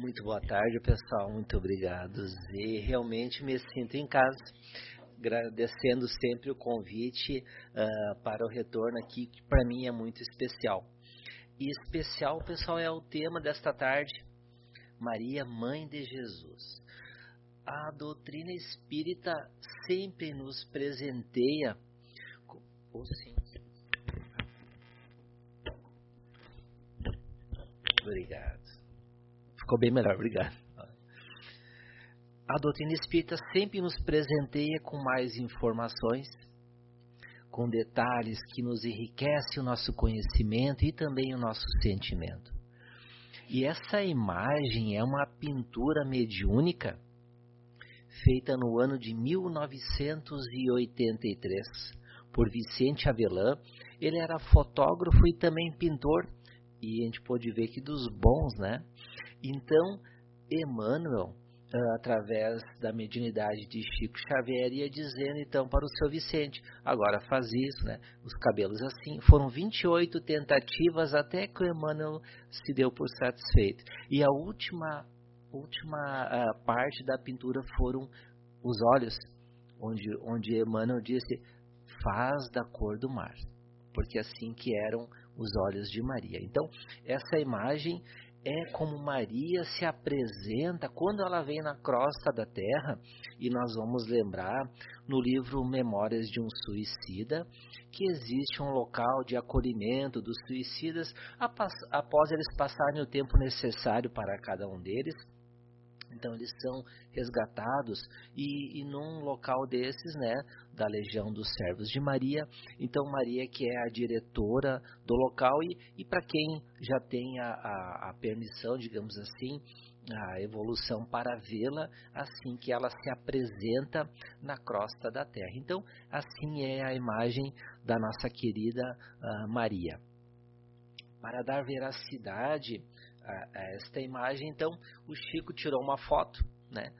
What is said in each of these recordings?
Muito boa tarde, pessoal. Muito obrigado. E realmente me sinto em casa, agradecendo sempre o convite uh, para o retorno aqui, que para mim é muito especial. E especial, pessoal, é o tema desta tarde: Maria, Mãe de Jesus. A doutrina espírita sempre nos presenteia. Oh, sim. Obrigado. Ficou bem melhor, obrigado. A doutrina espírita sempre nos presenteia com mais informações, com detalhes que nos enriquecem o nosso conhecimento e também o nosso sentimento. E essa imagem é uma pintura mediúnica feita no ano de 1983 por Vicente Avelã. Ele era fotógrafo e também pintor, e a gente pôde ver que dos bons, né? Então, Emmanuel, ah, através da mediunidade de Chico Xavier, ia dizendo então para o seu Vicente: agora faz isso, né? Os cabelos assim. Foram 28 tentativas até que o Emmanuel se deu por satisfeito. E a última, última uh, parte da pintura foram os olhos, onde, onde Emmanuel disse: faz da cor do mar, porque assim que eram os olhos de Maria. Então, essa imagem é como Maria se apresenta quando ela vem na crosta da terra, e nós vamos lembrar no livro Memórias de um Suicida que existe um local de acolhimento dos suicidas após eles passarem o tempo necessário para cada um deles então eles são resgatados e, e num local desses, né, da Legião dos Servos de Maria. Então Maria que é a diretora do local e, e para quem já tem a, a, a permissão, digamos assim, a evolução para vê-la assim que ela se apresenta na crosta da terra. Então, assim é a imagem da nossa querida uh, Maria. Para dar veracidade a, a esta imagem. Então, o Chico tirou uma foto, né?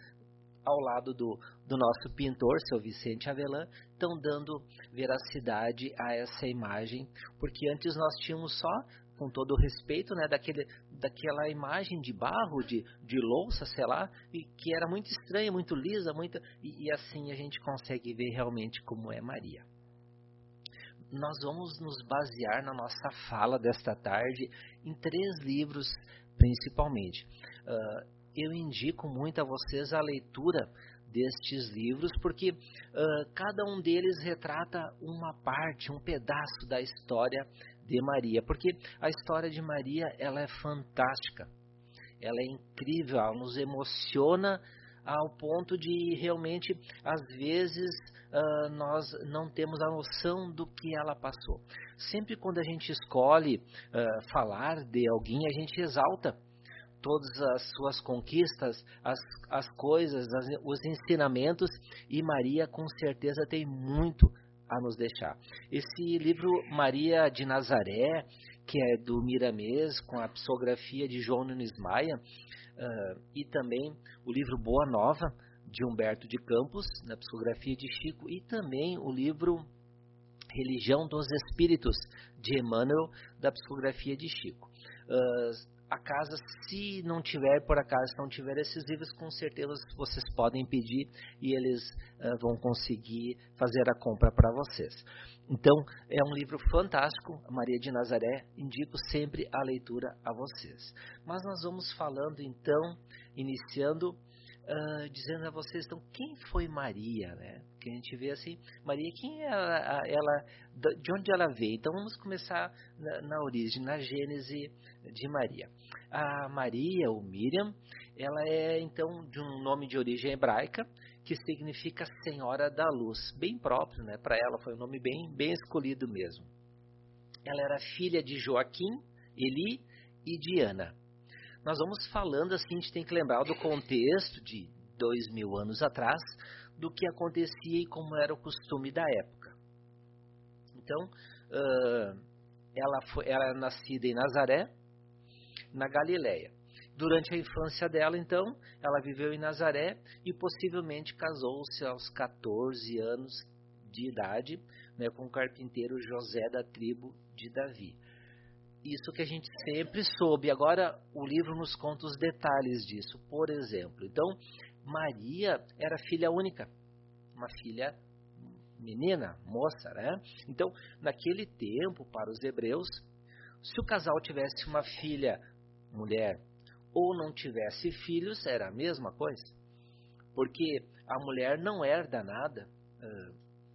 Ao lado do, do nosso pintor, seu Vicente Avelan, estão dando veracidade a essa imagem, porque antes nós tínhamos só com todo o respeito, né, daquele, daquela imagem de barro, de, de louça, sei lá, e que era muito estranha, muito lisa, muito e, e assim a gente consegue ver realmente como é Maria nós vamos nos basear na nossa fala desta tarde em três livros, principalmente. Uh, eu indico muito a vocês a leitura destes livros, porque uh, cada um deles retrata uma parte, um pedaço da história de Maria, porque a história de Maria ela é fantástica, ela é incrível, ela nos emociona ao ponto de realmente, às vezes, uh, nós não temos a noção do que ela passou. Sempre quando a gente escolhe uh, falar de alguém, a gente exalta todas as suas conquistas, as, as coisas, as, os ensinamentos, e Maria com certeza tem muito a nos deixar. Esse livro Maria de Nazaré, que é do Miramês, com a psicografia de João Nunes Maia, uh, e também o livro Boa Nova, de Humberto de Campos, na psicografia de Chico, e também o livro Religião dos Espíritos, de Emmanuel, da psicografia de Chico. Uh, a casa, se não tiver, por acaso, não tiver esses livros, com certeza vocês podem pedir e eles uh, vão conseguir fazer a compra para vocês. Então, é um livro fantástico, Maria de Nazaré, indico sempre a leitura a vocês. Mas nós vamos falando então, iniciando uh, dizendo a vocês, então, quem foi Maria, né? Que a gente vê assim, Maria, quem é ela, ela de onde ela veio? Então, vamos começar na, na origem, na gênese de Maria. A Maria, ou Miriam, ela é, então, de um nome de origem hebraica, que significa Senhora da Luz, bem próprio, né? Para ela foi um nome bem, bem escolhido mesmo. Ela era filha de Joaquim, Eli e Diana nós vamos falando assim, a gente tem que lembrar do contexto de dois mil anos atrás, do que acontecia e como era o costume da época. Então, uh, ela, foi, ela é nascida em Nazaré, na Galileia. Durante a infância dela, então, ela viveu em Nazaré e possivelmente casou-se aos 14 anos de idade né, com o carpinteiro José da tribo de Davi. Isso que a gente sempre soube. Agora o livro nos conta os detalhes disso. Por exemplo, então Maria era filha única, uma filha menina, moça, né? Então, naquele tempo, para os hebreus, se o casal tivesse uma filha mulher ou não tivesse filhos, era a mesma coisa. Porque a mulher não herda nada,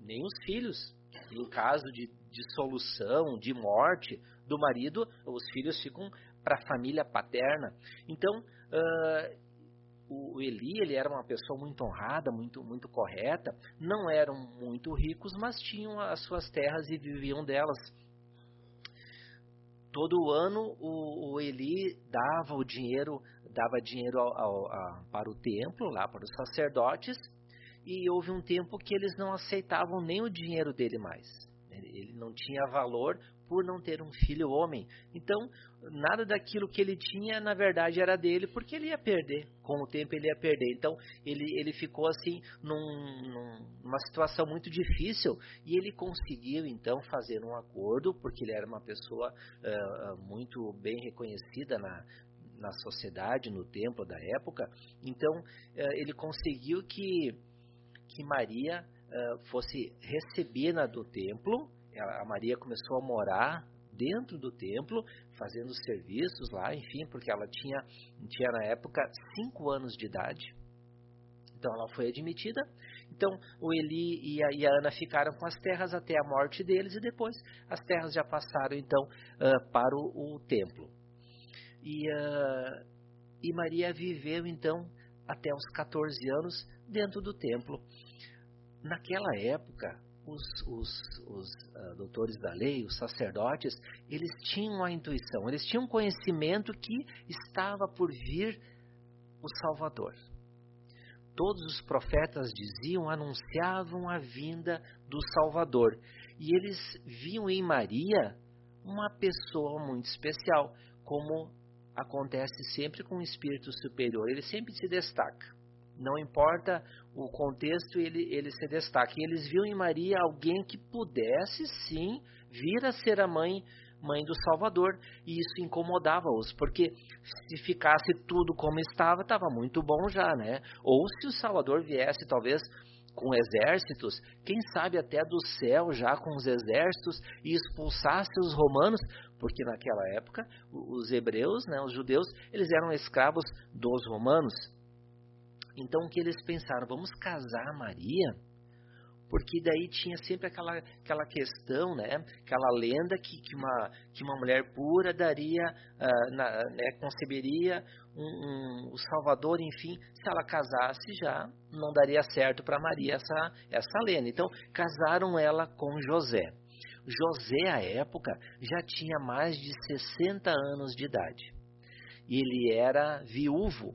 nem os filhos. Em caso de dissolução, de morte do marido, os filhos ficam para a família paterna. Então, uh, o Eli ele era uma pessoa muito honrada, muito, muito correta. Não eram muito ricos, mas tinham as suas terras e viviam delas. Todo ano o, o Eli dava o dinheiro, dava dinheiro ao, ao, a, para o templo, lá para os sacerdotes, e houve um tempo que eles não aceitavam nem o dinheiro dele mais. Ele não tinha valor por não ter um filho homem. Então, nada daquilo que ele tinha, na verdade, era dele, porque ele ia perder. Com o tempo, ele ia perder. Então, ele, ele ficou assim, num, numa situação muito difícil. E ele conseguiu, então, fazer um acordo, porque ele era uma pessoa uh, muito bem reconhecida na, na sociedade, no templo da época. Então, uh, ele conseguiu que, que Maria uh, fosse recebida do templo a Maria começou a morar dentro do templo, fazendo serviços lá, enfim, porque ela tinha, tinha na época cinco anos de idade. Então ela foi admitida. Então o Eli e a, e a, Ana ficaram com as terras até a morte deles e depois as terras já passaram então uh, para o, o, templo. E, uh, e Maria viveu então até os 14 anos dentro do templo. Naquela época, os, os, os uh, doutores da lei, os sacerdotes, eles tinham a intuição, eles tinham conhecimento que estava por vir o Salvador. Todos os profetas diziam, anunciavam a vinda do Salvador. E eles viam em Maria uma pessoa muito especial, como acontece sempre com o espírito superior, ele sempre se destaca. Não importa o contexto, ele, ele se destaca. E eles viam em Maria alguém que pudesse sim vir a ser a mãe mãe do Salvador, e isso incomodava-os, porque se ficasse tudo como estava, estava muito bom já, né? Ou se o Salvador viesse talvez com exércitos, quem sabe até do céu já com os exércitos e expulsasse os romanos, porque naquela época os hebreus, né, os judeus, eles eram escravos dos romanos. Então o que eles pensaram? Vamos casar Maria? Porque daí tinha sempre aquela, aquela questão, né? aquela lenda que, que, uma, que uma mulher pura daria, uh, na, né, conceberia um, um, o Salvador, enfim, se ela casasse já não daria certo para Maria essa, essa lenda. Então casaram ela com José. José, à época, já tinha mais de 60 anos de idade. Ele era viúvo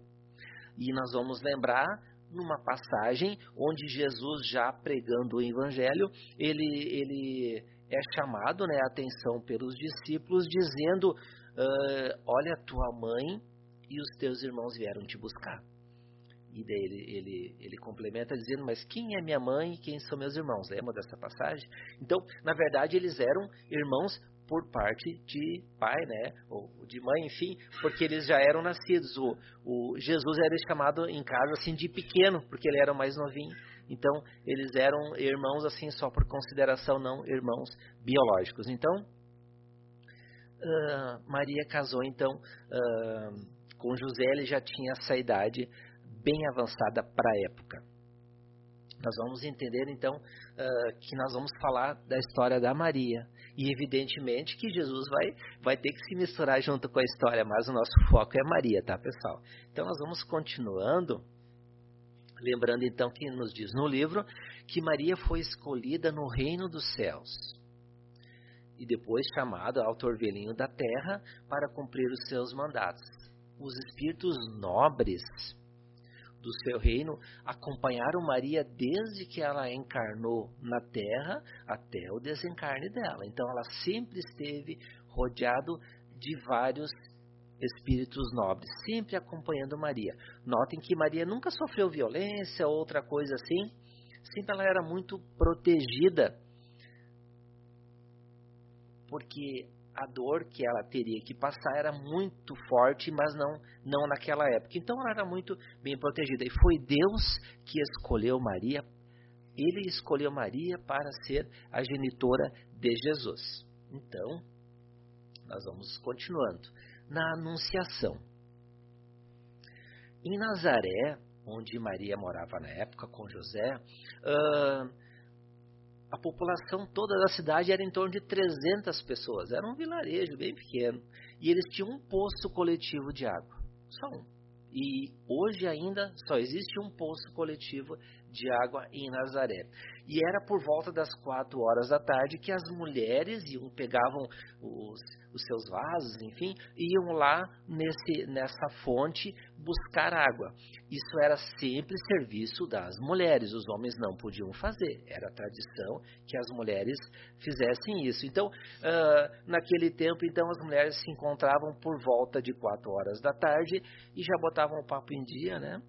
e nós vamos lembrar numa passagem onde Jesus já pregando o evangelho, ele, ele é chamado né, a atenção pelos discípulos dizendo, uh, olha tua mãe e os teus irmãos vieram te buscar. E daí ele, ele, ele complementa dizendo, mas quem é minha mãe e quem são meus irmãos? Lembra dessa passagem? Então, na verdade, eles eram irmãos por parte de pai, né, ou de mãe, enfim, porque eles já eram nascidos. O, o Jesus era chamado em casa assim de pequeno, porque ele era mais novinho. Então, eles eram irmãos assim só por consideração, não irmãos biológicos. Então, uh, Maria casou então uh, com José, ele já tinha essa idade bem avançada para a época. Nós vamos entender então uh, que nós vamos falar da história da Maria. E evidentemente que Jesus vai, vai ter que se misturar junto com a história, mas o nosso foco é Maria, tá pessoal? Então nós vamos continuando. Lembrando então que nos diz no livro que Maria foi escolhida no reino dos céus e depois chamada ao torvelinho da terra para cumprir os seus mandatos. Os espíritos nobres do seu reino acompanharam Maria desde que ela encarnou na terra até o desencarne dela. Então ela sempre esteve rodeado de vários espíritos nobres, sempre acompanhando Maria. Notem que Maria nunca sofreu violência ou outra coisa assim, sempre ela era muito protegida. Porque a dor que ela teria que passar era muito forte, mas não, não naquela época. Então ela era muito bem protegida. E foi Deus que escolheu Maria, ele escolheu Maria para ser a genitora de Jesus. Então, nós vamos continuando. Na Anunciação. Em Nazaré, onde Maria morava na época com José, uh, a população toda da cidade era em torno de 300 pessoas. Era um vilarejo bem pequeno. E eles tinham um poço coletivo de água. Só um. E hoje ainda só existe um poço coletivo de água em Nazaré. E era por volta das quatro horas da tarde que as mulheres iam, pegavam os, os seus vasos, enfim, iam lá nesse, nessa fonte buscar água. Isso era sempre serviço das mulheres, os homens não podiam fazer. Era tradição que as mulheres fizessem isso. Então, uh, naquele tempo, então as mulheres se encontravam por volta de quatro horas da tarde e já botavam o papo em dia, né?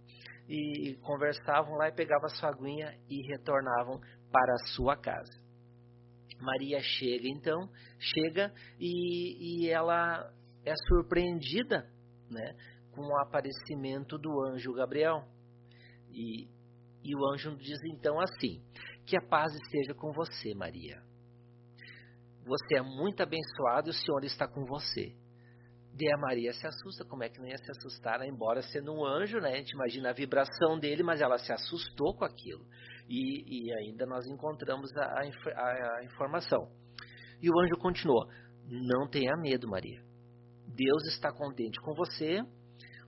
E conversavam lá e pegavam a sua aguinha e retornavam para a sua casa. Maria chega então, chega e, e ela é surpreendida né, com o aparecimento do anjo Gabriel. E, e o anjo diz então assim: Que a paz esteja com você, Maria. Você é muito abençoada e o Senhor está com você. E a Maria se assusta, como é que não ia se assustar, né? embora sendo um anjo, né? A gente imagina a vibração dele, mas ela se assustou com aquilo. E, e ainda nós encontramos a, a, a informação. E o anjo continuou: Não tenha medo, Maria. Deus está contente com você.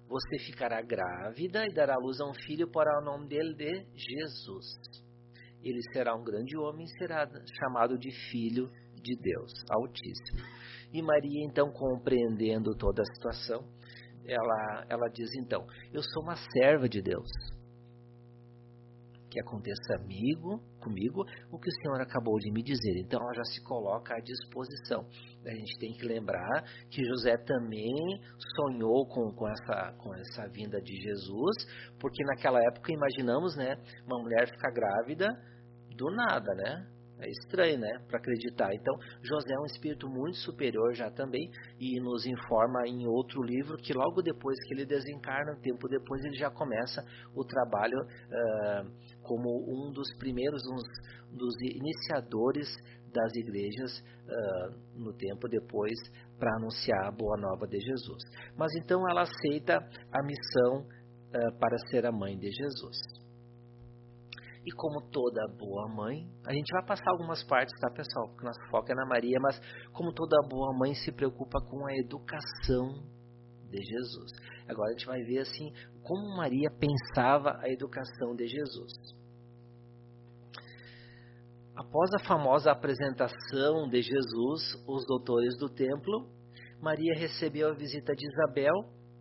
Você ficará grávida e dará luz a um filho, porá o nome dele de Jesus. Ele será um grande homem e será chamado de Filho de Deus Altíssimo. E Maria, então, compreendendo toda a situação, ela, ela diz então: Eu sou uma serva de Deus. Que aconteça amigo, comigo o que o Senhor acabou de me dizer. Então ela já se coloca à disposição. A gente tem que lembrar que José também sonhou com, com, essa, com essa vinda de Jesus, porque naquela época imaginamos, né, uma mulher ficar grávida do nada, né? É estranho, né? Para acreditar. Então, José é um espírito muito superior já também e nos informa em outro livro que logo depois que ele desencarna, um tempo depois, ele já começa o trabalho uh, como um dos primeiros, um dos iniciadores das igrejas uh, no tempo depois para anunciar a boa nova de Jesus. Mas então ela aceita a missão uh, para ser a mãe de Jesus. E como toda boa mãe, a gente vai passar algumas partes, tá, pessoal? Porque nosso foco é na Maria, mas como toda boa mãe se preocupa com a educação de Jesus. Agora a gente vai ver assim como Maria pensava a educação de Jesus. Após a famosa apresentação de Jesus, os doutores do templo, Maria recebeu a visita de Isabel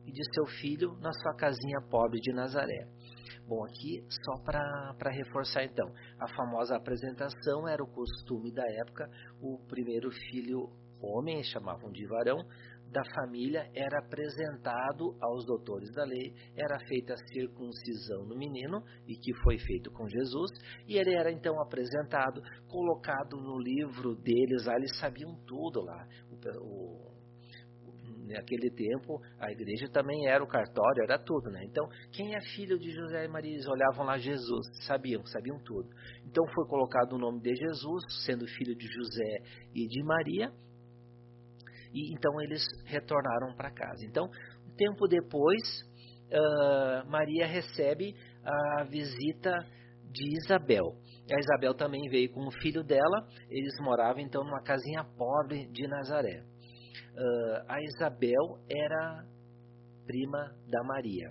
e de seu filho na sua casinha pobre de Nazaré. Bom, aqui só para reforçar então, a famosa apresentação era o costume da época, o primeiro filho homem, chamavam de varão, da família era apresentado aos doutores da lei, era feita a circuncisão no menino, e que foi feito com Jesus, e ele era então apresentado, colocado no livro deles, lá eles sabiam tudo lá, o, o naquele tempo a igreja também era o cartório, era tudo, né? Então, quem é filho de José e Maria? Eles olhavam lá Jesus, sabiam, sabiam tudo. Então foi colocado o nome de Jesus, sendo filho de José e de Maria, e então eles retornaram para casa. Então, um tempo depois, uh, Maria recebe a visita de Isabel. A Isabel também veio com o filho dela, eles moravam então numa casinha pobre de Nazaré uh, a Isabel era prima da Maria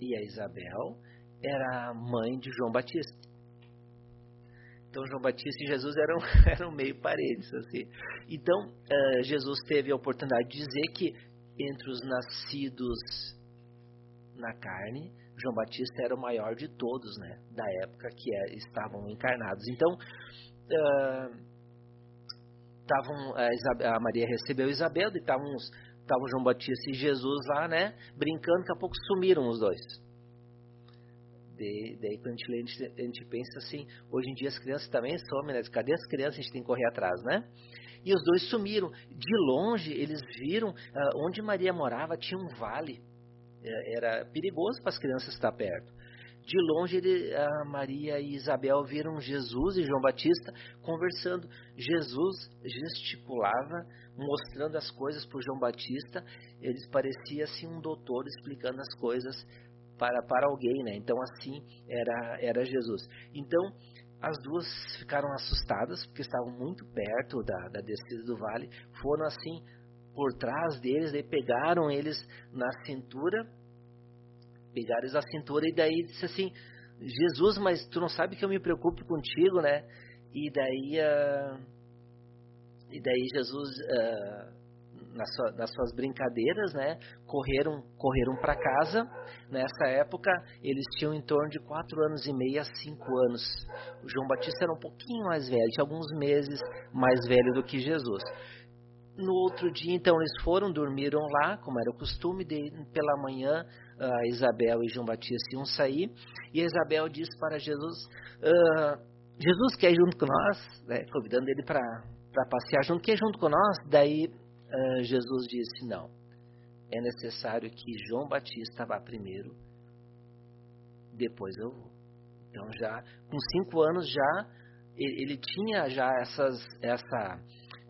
e a Isabel era mãe de João Batista. Então João Batista e Jesus eram, eram meio parentes assim. Então uh, Jesus teve a oportunidade de dizer que entre os nascidos na carne, João Batista era o maior de todos, né, da época que é, estavam encarnados. Então uh, estavam a, a, Maria recebeu Isabel e estavam estavam João Batista e Jesus lá, né, brincando, daqui a pouco sumiram os dois. Daí quando a gente, a gente pensa assim, hoje em dia as crianças também somem, né? Cadê as crianças? A gente tem que correr atrás, né? E os dois sumiram. De longe, eles viram uh, onde Maria morava tinha um vale. É, era perigoso para as crianças estar perto. De longe, ele, a Maria e Isabel viram Jesus e João Batista conversando. Jesus gesticulava, mostrando as coisas para João Batista. Ele parecia assim um doutor explicando as coisas para, para alguém, né? Então assim era era Jesus. Então as duas ficaram assustadas porque estavam muito perto da, da descida do vale. Foram assim por trás deles, e pegaram eles na cintura pegaram a cintura e daí disse assim, Jesus, mas tu não sabe que eu me preocupo contigo, né? E daí, uh, e daí Jesus, uh, nas, sua, nas, suas brincadeiras, né, correram, correram para casa. Nessa época, eles tinham em torno de quatro anos e meio a cinco anos. O João Batista era um pouquinho mais velho, tinha alguns meses mais velho do que Jesus. No outro dia, então, eles foram, dormiram lá, como era o costume, de, pela manhã, uh, Isabel e João Batista iam sair, e Isabel disse para Jesus, uh, Jesus quer ir junto com nós, né, convidando ele para passear junto, quer ir junto com nós? Daí uh, Jesus disse, não, é necessário que João Batista vá primeiro, depois eu vou. Então já, com cinco anos já, ele, ele tinha já essas, essa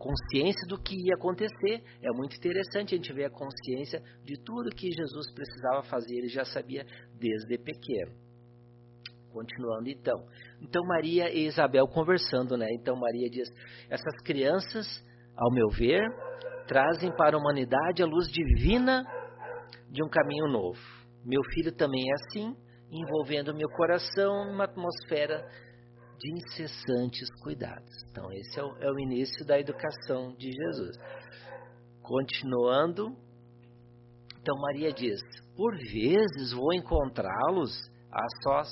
consciência do que ia acontecer. É muito interessante a gente ver a consciência de tudo que Jesus precisava fazer, ele já sabia desde pequeno. Continuando então. Então Maria e Isabel conversando, né? Então Maria diz: essas crianças, ao meu ver, trazem para a humanidade a luz divina de um caminho novo. Meu filho também é assim, envolvendo meu coração numa atmosfera de incessantes cuidados. Então, esse é o, é o início da educação de Jesus. Continuando, então Maria diz: Por vezes vou encontrá-los a sós,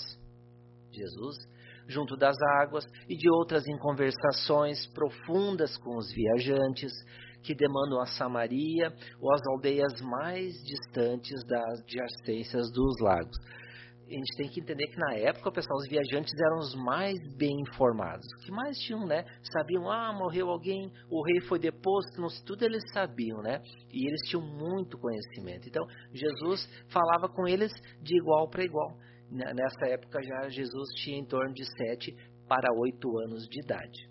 Jesus, junto das águas, e de outras em conversações profundas com os viajantes que demandam a Samaria ou as aldeias mais distantes das adjacências dos lagos a gente tem que entender que na época, pessoal, os viajantes eram os mais bem informados. O que mais tinham, né? Sabiam, ah, morreu alguém, o rei foi deposto, não sei, tudo eles sabiam, né? E eles tinham muito conhecimento. Então, Jesus falava com eles de igual para igual. Nessa época já Jesus tinha em torno de sete para oito anos de idade.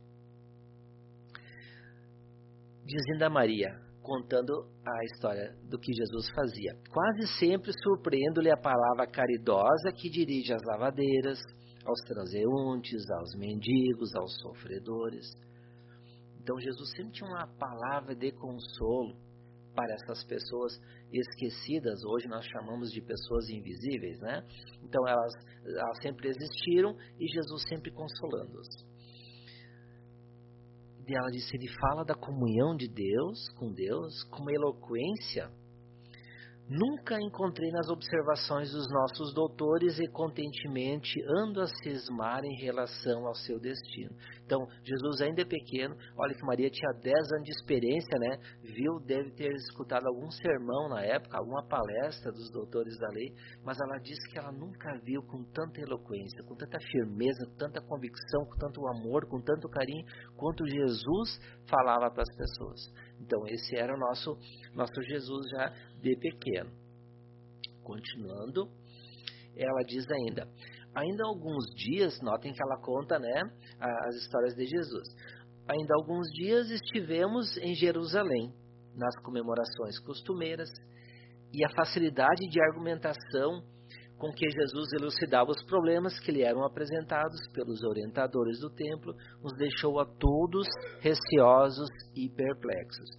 Dizendo a Maria, contando a história do que Jesus fazia. Quase sempre surpreendo-lhe a palavra caridosa que dirige às lavadeiras, aos transeuntes, aos mendigos, aos sofredores. Então Jesus sempre tinha uma palavra de consolo para essas pessoas esquecidas, hoje nós chamamos de pessoas invisíveis, né? Então elas, elas sempre existiram e Jesus sempre consolando-os ela disse, ele fala da comunhão de Deus com Deus com uma eloquência Nunca encontrei nas observações dos nossos doutores e contentemente ando a cismar em relação ao seu destino. Então, Jesus ainda é pequeno, olha que Maria tinha 10 anos de experiência, né? Viu, deve ter escutado algum sermão na época, alguma palestra dos doutores da lei, mas ela disse que ela nunca viu com tanta eloquência, com tanta firmeza, com tanta convicção, com tanto amor, com tanto carinho, quanto Jesus falava para as pessoas. Então, esse era o nosso, nosso Jesus já de pequeno. Continuando, ela diz ainda: ainda alguns dias, notem que ela conta né, as histórias de Jesus. Ainda alguns dias estivemos em Jerusalém, nas comemorações costumeiras, e a facilidade de argumentação com que Jesus elucidava os problemas que lhe eram apresentados pelos orientadores do templo nos deixou a todos receosos e perplexos.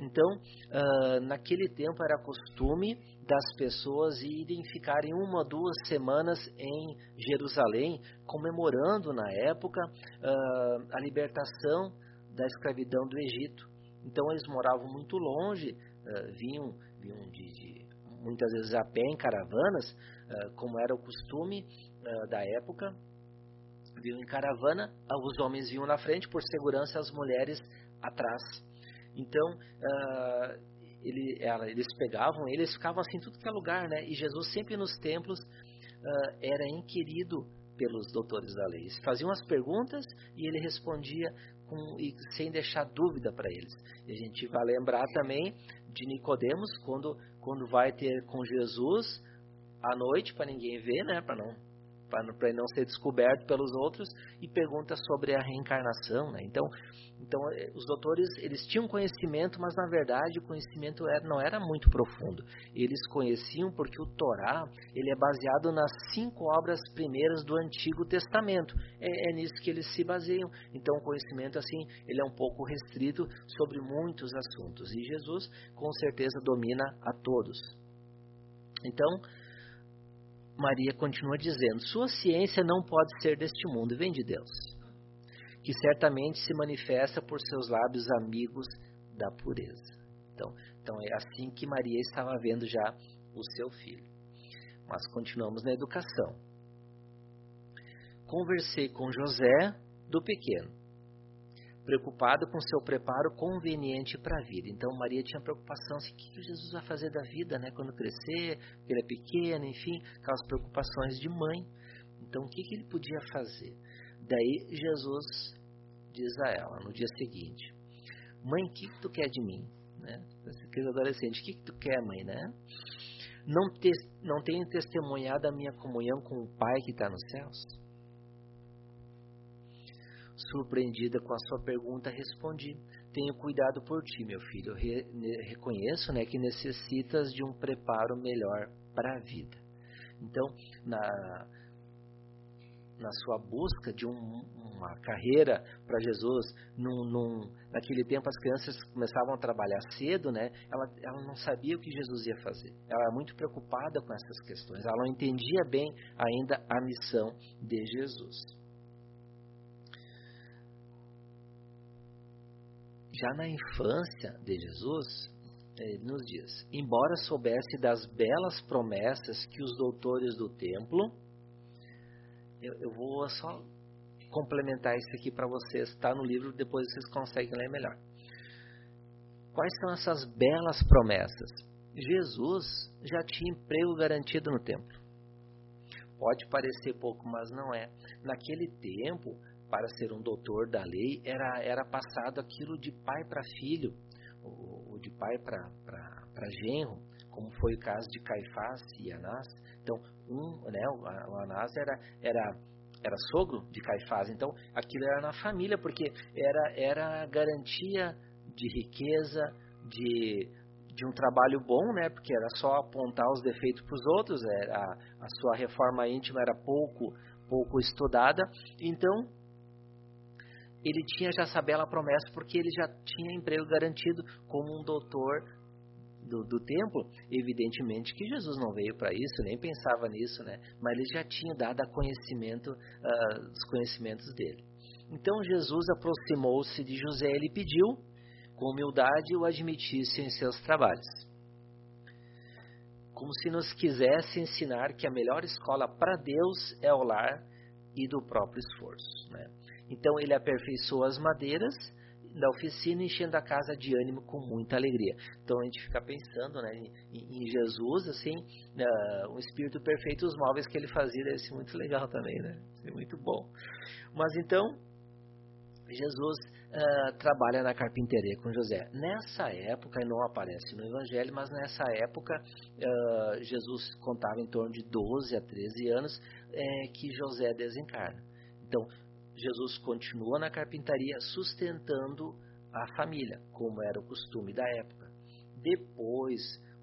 Então, uh, naquele tempo era costume das pessoas irem ficarem uma, duas semanas em Jerusalém, comemorando na época uh, a libertação da escravidão do Egito. Então, eles moravam muito longe, uh, vinham, vinham de, de, muitas vezes a pé em caravanas, como era o costume da época. Vinham em caravana, os homens vinham na frente, por segurança, as mulheres atrás. Então, uh, ele, ela, eles pegavam, eles ficavam assim tudo que é lugar, né? E Jesus sempre nos templos uh, era inquirido pelos doutores da lei. Eles faziam as perguntas e ele respondia com, e sem deixar dúvida para eles. E a gente vai lembrar também de Nicodemos quando quando vai ter com Jesus à noite para ninguém ver, né, para não para não ser descoberto pelos outros e pergunta sobre a reencarnação, né? Então, então eh, os doutores eles tinham conhecimento, mas na verdade o conhecimento era, não era muito profundo. Eles conheciam porque o Torá ele é baseado nas cinco obras primeiras do Antigo Testamento. É, é nisso que eles se baseiam. Então o conhecimento assim ele é um pouco restrito sobre muitos assuntos e Jesus com certeza domina a todos. Então Maria continua dizendo: Sua ciência não pode ser deste mundo, vem de Deus, que certamente se manifesta por seus lábios amigos da pureza. Então, então é assim que Maria estava vendo já o seu filho. Mas continuamos na educação. Conversei com José do pequeno preocupado com seu preparo conveniente para a vida. Então Maria tinha preocupação assim, o que Jesus vai fazer da vida, né, quando crescer, porque ele é pequeno, enfim, aquelas preocupações de mãe. Então o que, que ele podia fazer? Daí Jesus diz a ela no dia seguinte: Mãe, o que, que tu quer de mim? Né? Aquele adolescente, o que, que tu quer, mãe, né? Não, te, não tenho testemunhado a minha comunhão com o Pai que está nos céus? Surpreendida com a sua pergunta, respondi: Tenho cuidado por ti, meu filho. Re reconheço né, que necessitas de um preparo melhor para a vida. Então, na, na sua busca de um, uma carreira para Jesus, num, num, naquele tempo as crianças começavam a trabalhar cedo, né? Ela, ela não sabia o que Jesus ia fazer. Ela era muito preocupada com essas questões. Ela não entendia bem ainda a missão de Jesus. Já na infância de Jesus, ele nos diz: embora soubesse das belas promessas que os doutores do templo, eu, eu vou só complementar isso aqui para vocês, está no livro, depois vocês conseguem ler melhor. Quais são essas belas promessas? Jesus já tinha emprego garantido no templo. Pode parecer pouco, mas não é. Naquele tempo, para ser um doutor da lei, era, era passado aquilo de pai para filho, ou, de pai para genro, como foi o caso de Caifás e Anás. Então, um, né, o, Anás era, era, era sogro de Caifás, então aquilo era na família, porque era, era garantia de riqueza, de, de um trabalho bom, né? Porque era só apontar os defeitos para os outros, era, a, a sua reforma íntima era pouco pouco estudada, então ele tinha já essa bela promessa porque ele já tinha emprego garantido como um doutor do, do templo. Evidentemente que Jesus não veio para isso, nem pensava nisso, né? Mas ele já tinha dado a conhecimento, uh, os conhecimentos dele. Então Jesus aproximou-se de José e lhe pediu, com humildade, o admitisse em seus trabalhos. Como se nos quisesse ensinar que a melhor escola para Deus é o lar e do próprio esforço. Né? Então ele aperfeiçoou as madeiras da oficina, enchendo a casa de ânimo com muita alegria. Então a gente fica pensando né, em, em Jesus, assim, uh, um espírito perfeito, os móveis que ele fazia deve ser muito legal também, né? Ser muito bom. Mas então, Jesus uh, trabalha na carpintaria com José. Nessa época, não aparece no Evangelho, mas nessa época, uh, Jesus contava em torno de 12 a 13 anos é, que José desencarna. Então, Jesus continua na carpintaria sustentando a família, como era o costume da época. Depois,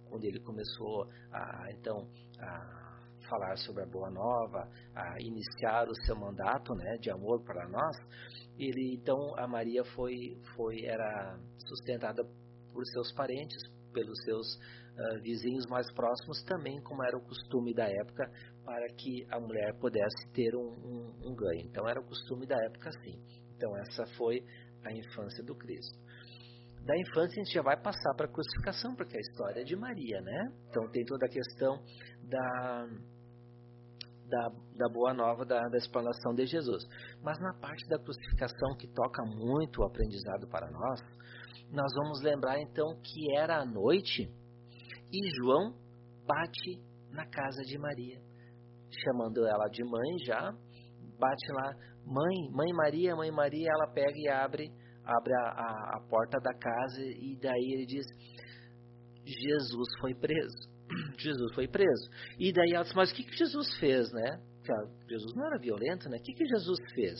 quando ele começou a então a falar sobre a boa nova, a iniciar o seu mandato, né, de amor para nós, ele então a Maria foi foi era sustentada por seus parentes, pelos seus uh, vizinhos mais próximos também, como era o costume da época, para que a mulher pudesse ter um, um, um ganho. Então era o costume da época assim. Então essa foi a infância do Cristo. Da infância a gente já vai passar para a crucificação, porque a história é de Maria, né? Então tem toda a questão da, da, da boa nova, da, da explanação de Jesus. Mas na parte da crucificação, que toca muito o aprendizado para nós, nós vamos lembrar então que era a noite e João bate na casa de Maria, chamando ela de mãe já, bate lá, mãe, mãe Maria, mãe Maria, ela pega e abre, abre a, a, a porta da casa e daí ele diz, Jesus foi preso. Jesus foi preso. E daí ela diz, mas o que, que Jesus fez, né? Jesus não era violento, né? O que, que Jesus fez?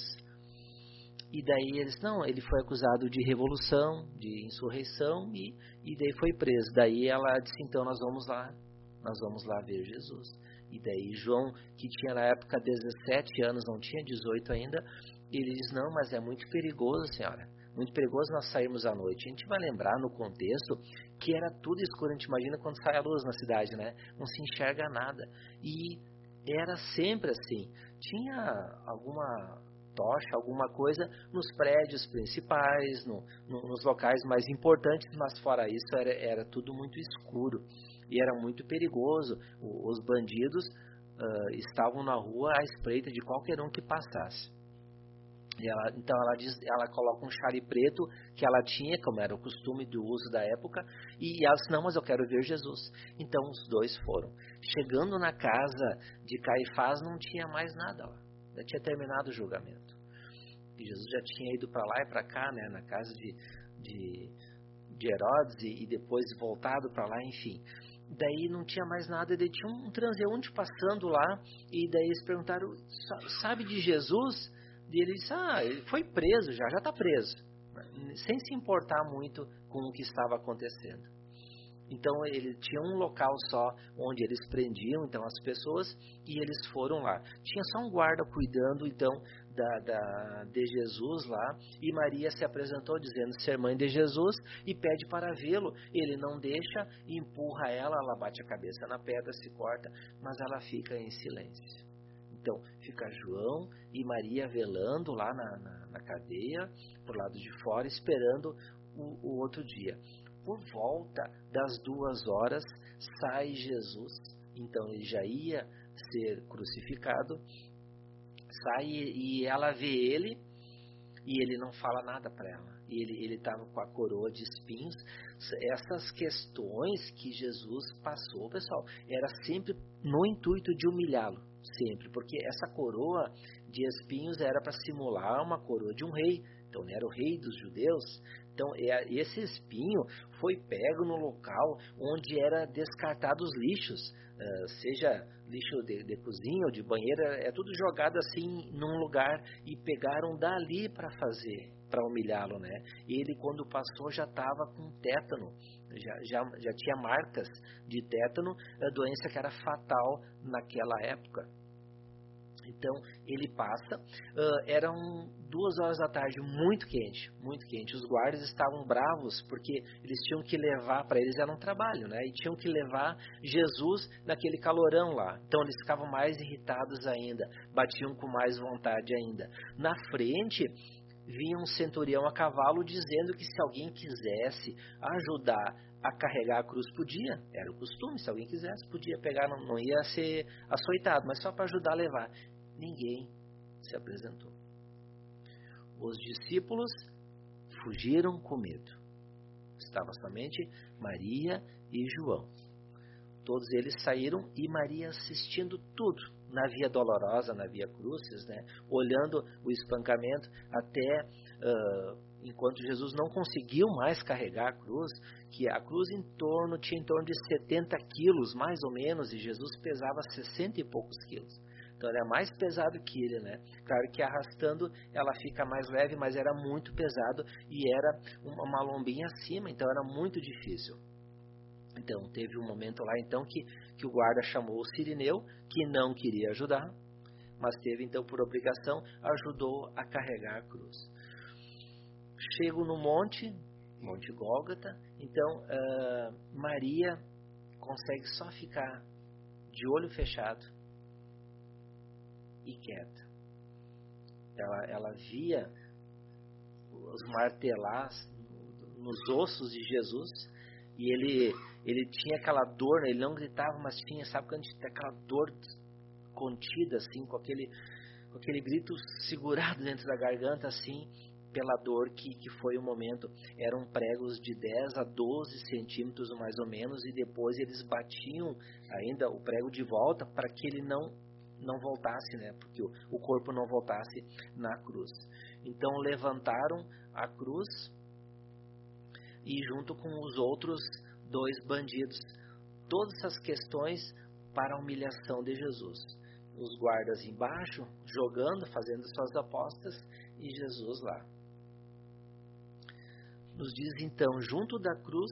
E daí eles, não, ele foi acusado de revolução, de insurreição e, e daí foi preso. Daí ela disse, então nós vamos lá, nós vamos lá ver Jesus. E daí João, que tinha na época 17 anos, não tinha 18 ainda, ele diz, não, mas é muito perigoso, senhora. Muito perigoso nós sairmos à noite. A gente vai lembrar no contexto que era tudo escuro. A gente imagina quando sai a luz na cidade, né? Não se enxerga nada. E era sempre assim. Tinha alguma tocha, alguma coisa nos prédios principais, no, no, nos locais mais importantes, mas fora isso era, era tudo muito escuro e era muito perigoso. O, os bandidos uh, estavam na rua à espreita de qualquer um que passasse. Ela, então ela diz, ela coloca um chale preto que ela tinha, como era o costume do uso da época, e ela disse, não, mas eu quero ver Jesus. Então os dois foram. Chegando na casa de Caifás não tinha mais nada lá. Já tinha terminado o julgamento. E Jesus já tinha ido para lá e para cá, né, na casa de, de, de Herodes e, e depois voltado para lá, enfim daí não tinha mais nada, daí tinha um transeunte passando lá, e daí eles perguntaram, sabe de Jesus? E ele disse, ah, ele foi preso já, já está preso. Sem se importar muito com o que estava acontecendo. Então ele tinha um local só onde eles prendiam então as pessoas e eles foram lá. Tinha só um guarda cuidando então da, da, de Jesus lá e Maria se apresentou dizendo ser mãe de Jesus e pede para vê-lo. Ele não deixa, empurra ela, ela bate a cabeça na pedra, se corta, mas ela fica em silêncio. Então, fica João e Maria velando lá na, na, na cadeia, por lado de fora, esperando o, o outro dia. Por volta das duas horas, sai Jesus. Então, ele já ia ser crucificado. Sai e ela vê ele e ele não fala nada para ela. Ele estava com a coroa de espinhos. Essas questões que Jesus passou, pessoal, era sempre no intuito de humilhá-lo sempre, porque essa coroa de espinhos era para simular uma coroa de um rei. Então, ele era o rei dos judeus. Então, é, esse espinho foi pego no local onde era descartado os lixos, uh, seja lixo de, de, cozinha ou de banheiro, é tudo jogado assim num lugar e pegaram dali para fazer, para humilhá-lo, né? Ele, quando passou, já estava com tétano já, já, já tinha marcas de tétano, a doença que era fatal naquela época. Então ele passa, uh, eram duas horas da tarde, muito quente, muito quente. Os guardas estavam bravos porque eles tinham que levar, para eles era um trabalho, né? E tinham que levar Jesus naquele calorão lá. Então eles ficavam mais irritados ainda, batiam com mais vontade ainda. Na frente vinha um centurião a cavalo dizendo que se alguém quisesse ajudar a carregar a cruz, podia, era o costume, se alguém quisesse, podia pegar, não, não ia ser açoitado, mas só para ajudar a levar. Ninguém se apresentou. Os discípulos fugiram com medo. Estava somente Maria e João. Todos eles saíram e Maria assistindo tudo na Via Dolorosa, na Via Crucis, né? olhando o espancamento até uh, enquanto Jesus não conseguiu mais carregar a cruz, que a cruz em torno tinha em torno de 70 quilos, mais ou menos, e Jesus pesava 60 e poucos quilos. Então ela é mais pesado que ele, né? Claro que arrastando ela fica mais leve, mas era muito pesado e era uma lombinha acima, então era muito difícil. Então, teve um momento lá então que, que o guarda chamou o Sirineu, que não queria ajudar, mas teve então por obrigação, ajudou a carregar a cruz. Chego no monte, Monte Gólgota, então uh, Maria consegue só ficar de olho fechado e quieta. Ela, ela via os martelar nos ossos de Jesus e ele ele tinha aquela dor, né? ele não gritava, mas tinha, sabe quando tinha aquela dor contida, assim, com aquele, com aquele grito segurado dentro da garganta, assim, pela dor que, que foi o momento. Eram pregos de 10 a 12 centímetros, mais ou menos, e depois eles batiam ainda o prego de volta para que ele não não voltasse, né? Porque o, corpo não voltasse na cruz. Então levantaram a cruz e junto com os outros dois bandidos, todas essas questões para a humilhação de Jesus. Os guardas embaixo, jogando, fazendo suas apostas, e Jesus lá. Nos diz então, junto da cruz,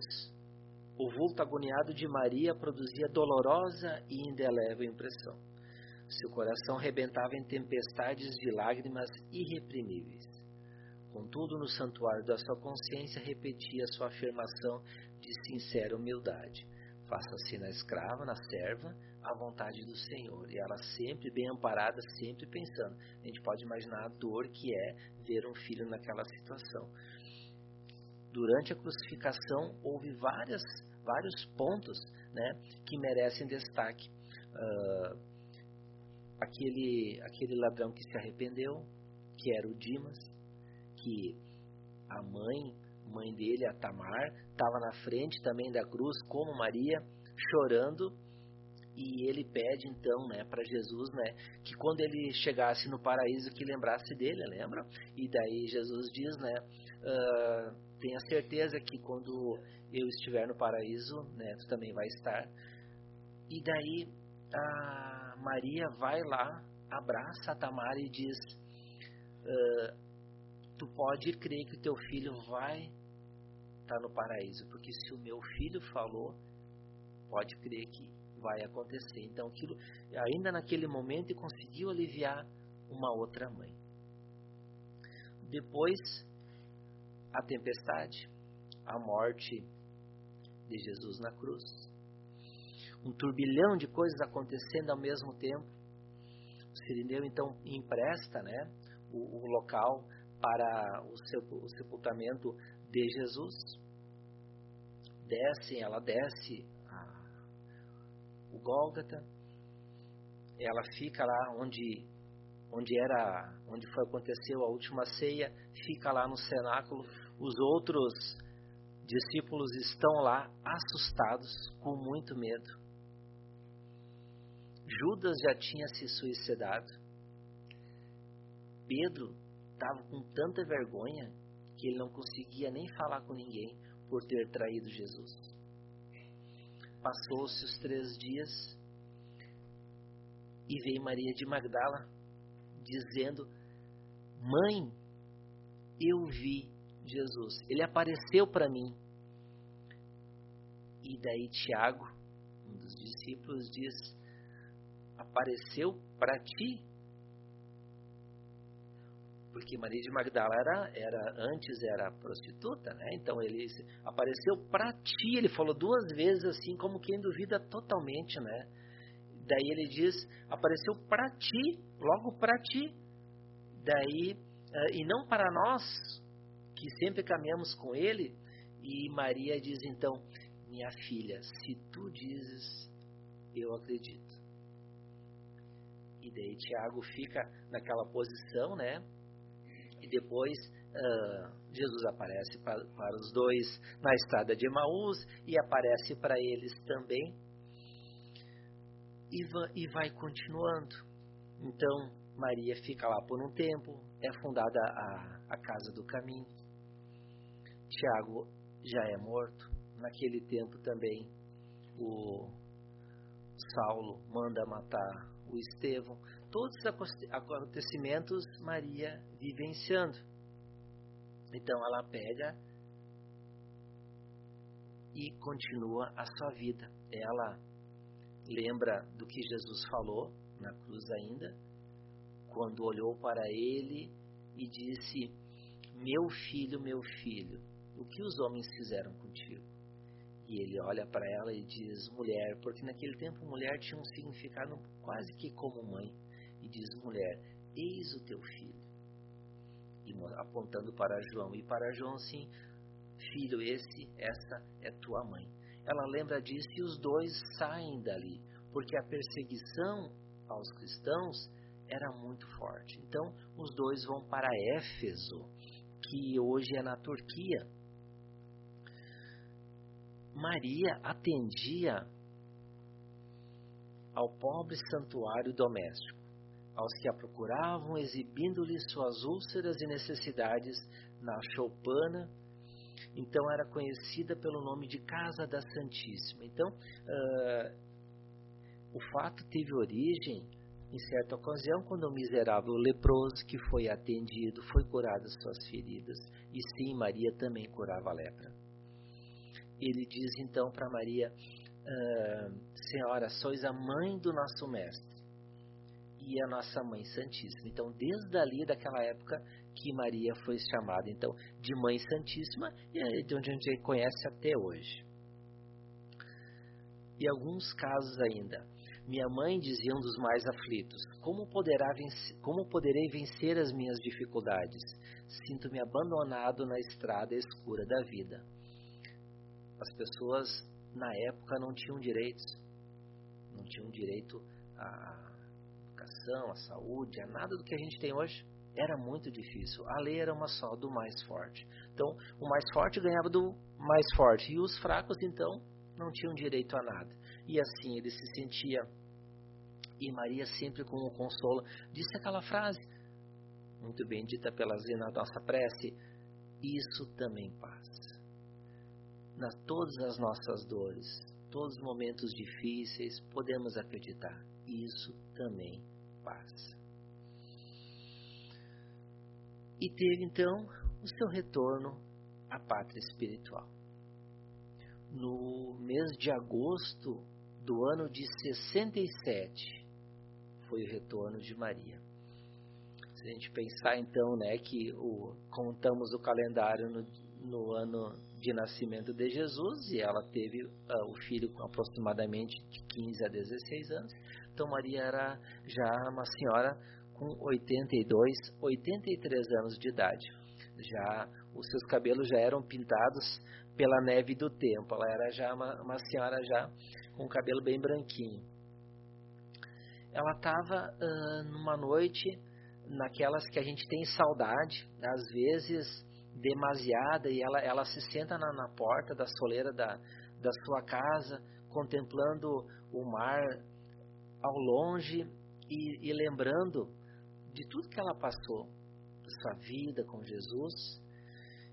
o vulto agoniado de Maria produzia dolorosa e indelével impressão. Seu coração rebentava em tempestades de lágrimas irreprimíveis. Contudo, no santuário da sua consciência repetia sua afirmação de sincera humildade. Faça-se na escrava, na serva, a vontade do Senhor. E ela sempre bem amparada, sempre pensando. A gente pode imaginar a dor que é ver um filho naquela situação. Durante a crucificação houve várias, vários pontos né, que merecem destaque. Uh, aquele, aquele ladrão que se arrependeu, que era o Dimas, que a mãe, mãe dele, a Tamar, estava na frente também da cruz, como Maria, chorando, e ele pede então, né, para Jesus, né, que quando ele chegasse no paraíso que lembrasse dele, lembra? E daí Jesus diz, né, uh, tenha certeza que quando eu estiver no paraíso, né, tu também vai estar. E daí a Maria vai lá, abraça a Tamar e diz, uh, tu pode crer que o teu filho vai estar tá no paraíso, porque se o meu filho falou, pode crer que vai acontecer. Então, aquilo, ainda naquele momento, conseguiu aliviar uma outra mãe. Depois, a tempestade, a morte de Jesus na cruz, um turbilhão de coisas acontecendo ao mesmo tempo. O Sirineu então empresta, né, o, o local para o, sepultamento de Jesus. Descem, ela desce a, o Gólgata, ela fica lá onde onde era onde foi aconteceu a última ceia, fica lá no cenáculo. Os outros discípulos estão lá assustados, com muito medo. Judas já tinha se suicidado. Pedro estava com tanta vergonha que ele não conseguia nem falar com ninguém por ter traído Jesus. Passou-se os três dias e veio Maria de Magdala dizendo: Mãe, eu vi Jesus. Ele apareceu para mim. E daí Tiago, um dos discípulos, diz: Apareceu para ti? porque Maria de Magdala era, era antes era prostituta, né? Então ele apareceu para ti, ele falou duas vezes assim, como quem duvida totalmente, né? Daí ele diz, apareceu para ti, logo para ti. Daí uh, e não para nós que sempre caminhamos com ele. E Maria diz então, minha filha, se tu dizes, eu acredito. E daí Tiago fica naquela posição, né? E depois uh, Jesus aparece para, para os dois na estrada de Emaús e aparece para eles também. E, va, e vai continuando. Então, Maria fica lá por um tempo, é fundada a, a Casa do Caminho. Tiago já é morto. Naquele tempo também, o Saulo manda matar o Estevão todos os acontecimentos Maria vivenciando. Então ela pega e continua a sua vida. Ela lembra do que Jesus falou na cruz ainda, quando olhou para ele e disse: Meu filho, meu filho, o que os homens fizeram contigo? E ele olha para ela e diz: Mulher, porque naquele tempo mulher tinha um significado quase que como mãe e diz: Mulher, eis o teu filho. E apontando para João. E para João, sim, filho, esse, essa é tua mãe. Ela lembra disso e os dois saem dali, porque a perseguição aos cristãos era muito forte. Então, os dois vão para Éfeso, que hoje é na Turquia. Maria atendia ao pobre santuário doméstico, aos que a procuravam, exibindo-lhe suas úlceras e necessidades na choupana. Então era conhecida pelo nome de Casa da Santíssima. Então, uh, o fato teve origem em certa ocasião, quando o miserável leproso que foi atendido foi curado suas feridas, e sim, Maria também curava a lepra. Ele diz então para Maria: ah, Senhora, sois a mãe do nosso Mestre e a nossa Mãe Santíssima. Então, desde ali, daquela época, que Maria foi chamada então de Mãe Santíssima, e é de onde a gente conhece até hoje. E alguns casos ainda. Minha mãe dizia um dos mais aflitos: Como, poderá vencer, como poderei vencer as minhas dificuldades? Sinto-me abandonado na estrada escura da vida. As pessoas na época não tinham direitos, não tinham direito à educação, à saúde, a nada do que a gente tem hoje. Era muito difícil. A lei era uma só, do mais forte. Então, o mais forte ganhava do mais forte. E os fracos, então, não tinham direito a nada. E assim ele se sentia. E Maria, sempre com o consolo, disse aquela frase, muito bem dita pela Zena na nossa prece: Isso também passa. Nas todas as nossas dores, todos os momentos difíceis, podemos acreditar: isso também passa. E teve então o seu retorno à pátria espiritual. No mês de agosto do ano de 67 foi o retorno de Maria. Se a gente pensar então, né, que o, contamos o calendário no, no ano de nascimento de Jesus e ela teve uh, o filho com aproximadamente de 15 a 16 anos. Então Maria era já uma senhora com 82, 83 anos de idade. Já os seus cabelos já eram pintados pela neve do tempo. Ela era já uma, uma senhora já com o cabelo bem branquinho. Ela estava uh, numa noite, naquelas que a gente tem saudade, às vezes demasiada, e ela, ela se senta na, na porta da soleira da, da sua casa, contemplando o mar ao longe e, e lembrando de tudo que ela passou, da sua vida com Jesus.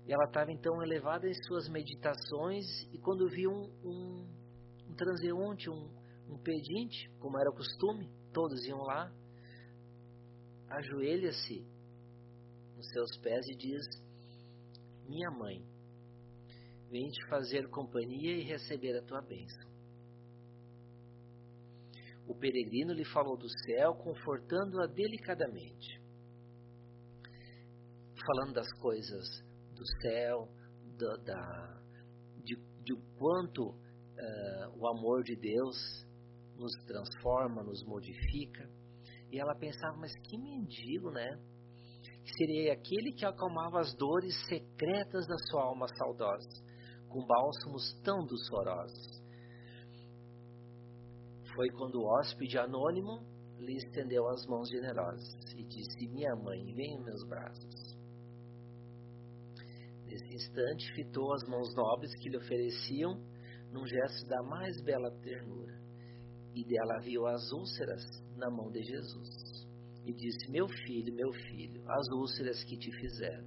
E ela estava então elevada em suas meditações, e quando viu um, um um transeunte, um, um pedinte, como era o costume, todos iam lá, ajoelha-se nos seus pés e diz: Minha mãe, vem te fazer companhia e receber a tua bênção. O peregrino lhe falou do céu, confortando-a delicadamente, falando das coisas do céu, da, da de, de quanto uh, o amor de Deus nos transforma, nos modifica. E ela pensava, mas que mendigo, né? Seria aquele que acalmava as dores secretas da sua alma saudosa, com bálsamos tão doçorosos. Foi quando o hóspede anônimo lhe estendeu as mãos generosas e disse: Minha mãe, vem em meus braços. Nesse instante, fitou as mãos nobres que lhe ofereciam num gesto da mais bela ternura. E dela viu as úlceras na mão de Jesus. E disse: Meu filho, meu filho, as úlceras que te fizeram.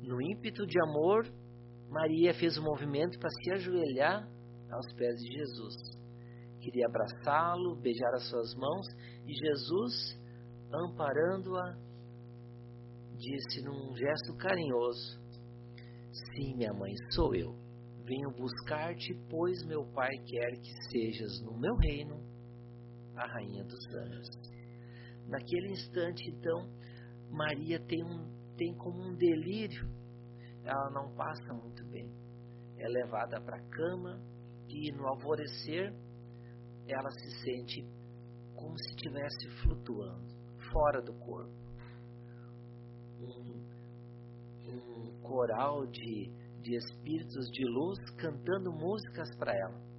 No ímpeto de amor, Maria fez um movimento para se ajoelhar aos pés de Jesus. Queria abraçá-lo, beijar as suas mãos, e Jesus, amparando-a, disse num gesto carinhoso: Sim, minha mãe, sou eu. Venho buscar-te, pois meu pai quer que sejas no meu reino a rainha dos anos. Naquele instante, então, Maria tem, um, tem como um delírio. Ela não passa muito bem. É levada para a cama e no alvorecer ela se sente como se estivesse flutuando, fora do corpo. Um um coral de, de espíritos de luz cantando músicas para ela.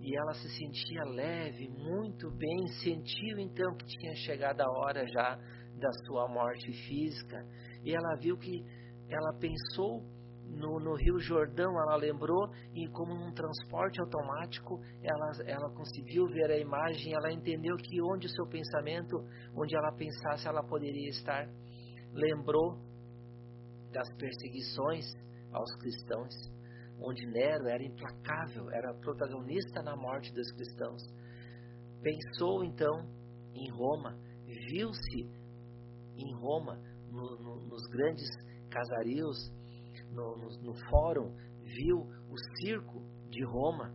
E ela se sentia leve, muito bem, sentiu então que tinha chegado a hora já da sua morte física. E ela viu que ela pensou no, no, Rio Jordão, ela lembrou e como num transporte automático, ela, ela conseguiu ver a imagem, ela entendeu que onde o seu pensamento, onde ela pensasse, ela poderia estar. Lembrou das perseguições aos cristãos, onde Nero era implacável, era protagonista na morte dos cristãos. Pensou então em Roma, viu-se em Roma, no, no, nos grandes casarios, no, no, fórum, viu o circo de Roma,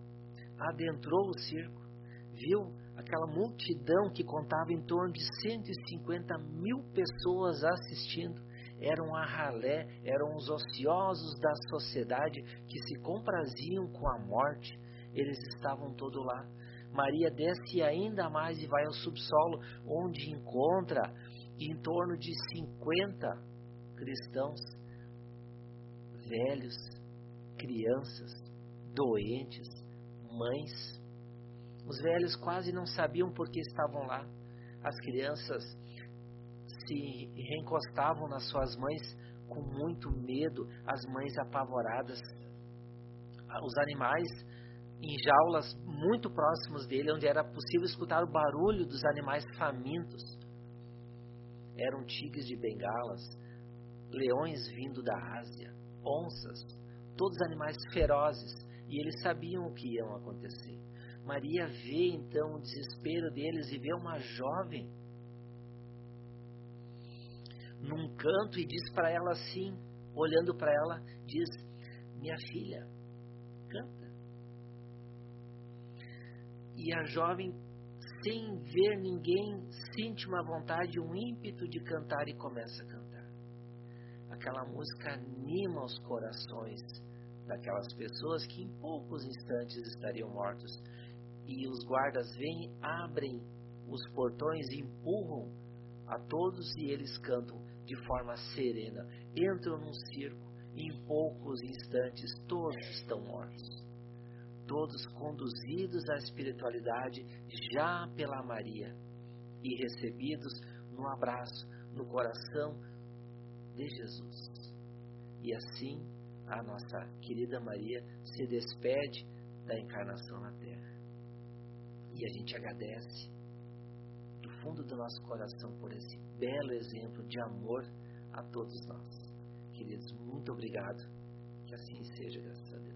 adentrou o circo, viu aquela multidão que contava em torno de 150 mil pessoas assistindo. Eram a ralé, eram os ociosos da sociedade que se compraziam com a morte. Eles estavam todos lá. Maria desce ainda mais e vai ao subsolo, onde encontra em torno de 50 cristãos, velhos, crianças, doentes, mães. Os velhos quase não sabiam por que estavam lá. As crianças se reencostavam nas suas mães com muito medo, as mães apavoradas. Os animais em jaulas muito próximos dele, onde era possível escutar o barulho dos animais famintos. Eram tigres de bengalas, leões vindo da Ásia, onças, todos animais ferozes, e eles sabiam o que ia acontecer. Maria vê então o desespero deles e vê uma jovem num canto e diz para ela assim, olhando para ela, diz: Minha filha, canta. E a jovem, sem ver ninguém, sente uma vontade, um ímpeto de cantar e começa a cantar. Aquela música anima os corações daquelas pessoas que em poucos instantes estariam mortos. E os guardas vêm, abrem os portões e empurram a todos e eles cantam de forma serena. Entram num circo e em poucos instantes todos estão mortos todos conduzidos à espiritualidade já pela Maria e recebidos no abraço, no coração de Jesus. E assim a nossa querida Maria se despede da encarnação na Terra. E a gente agradece fundo do nosso coração por esse belo exemplo de amor a todos nós. Queridos, muito obrigado. Que assim seja, graças a Deus.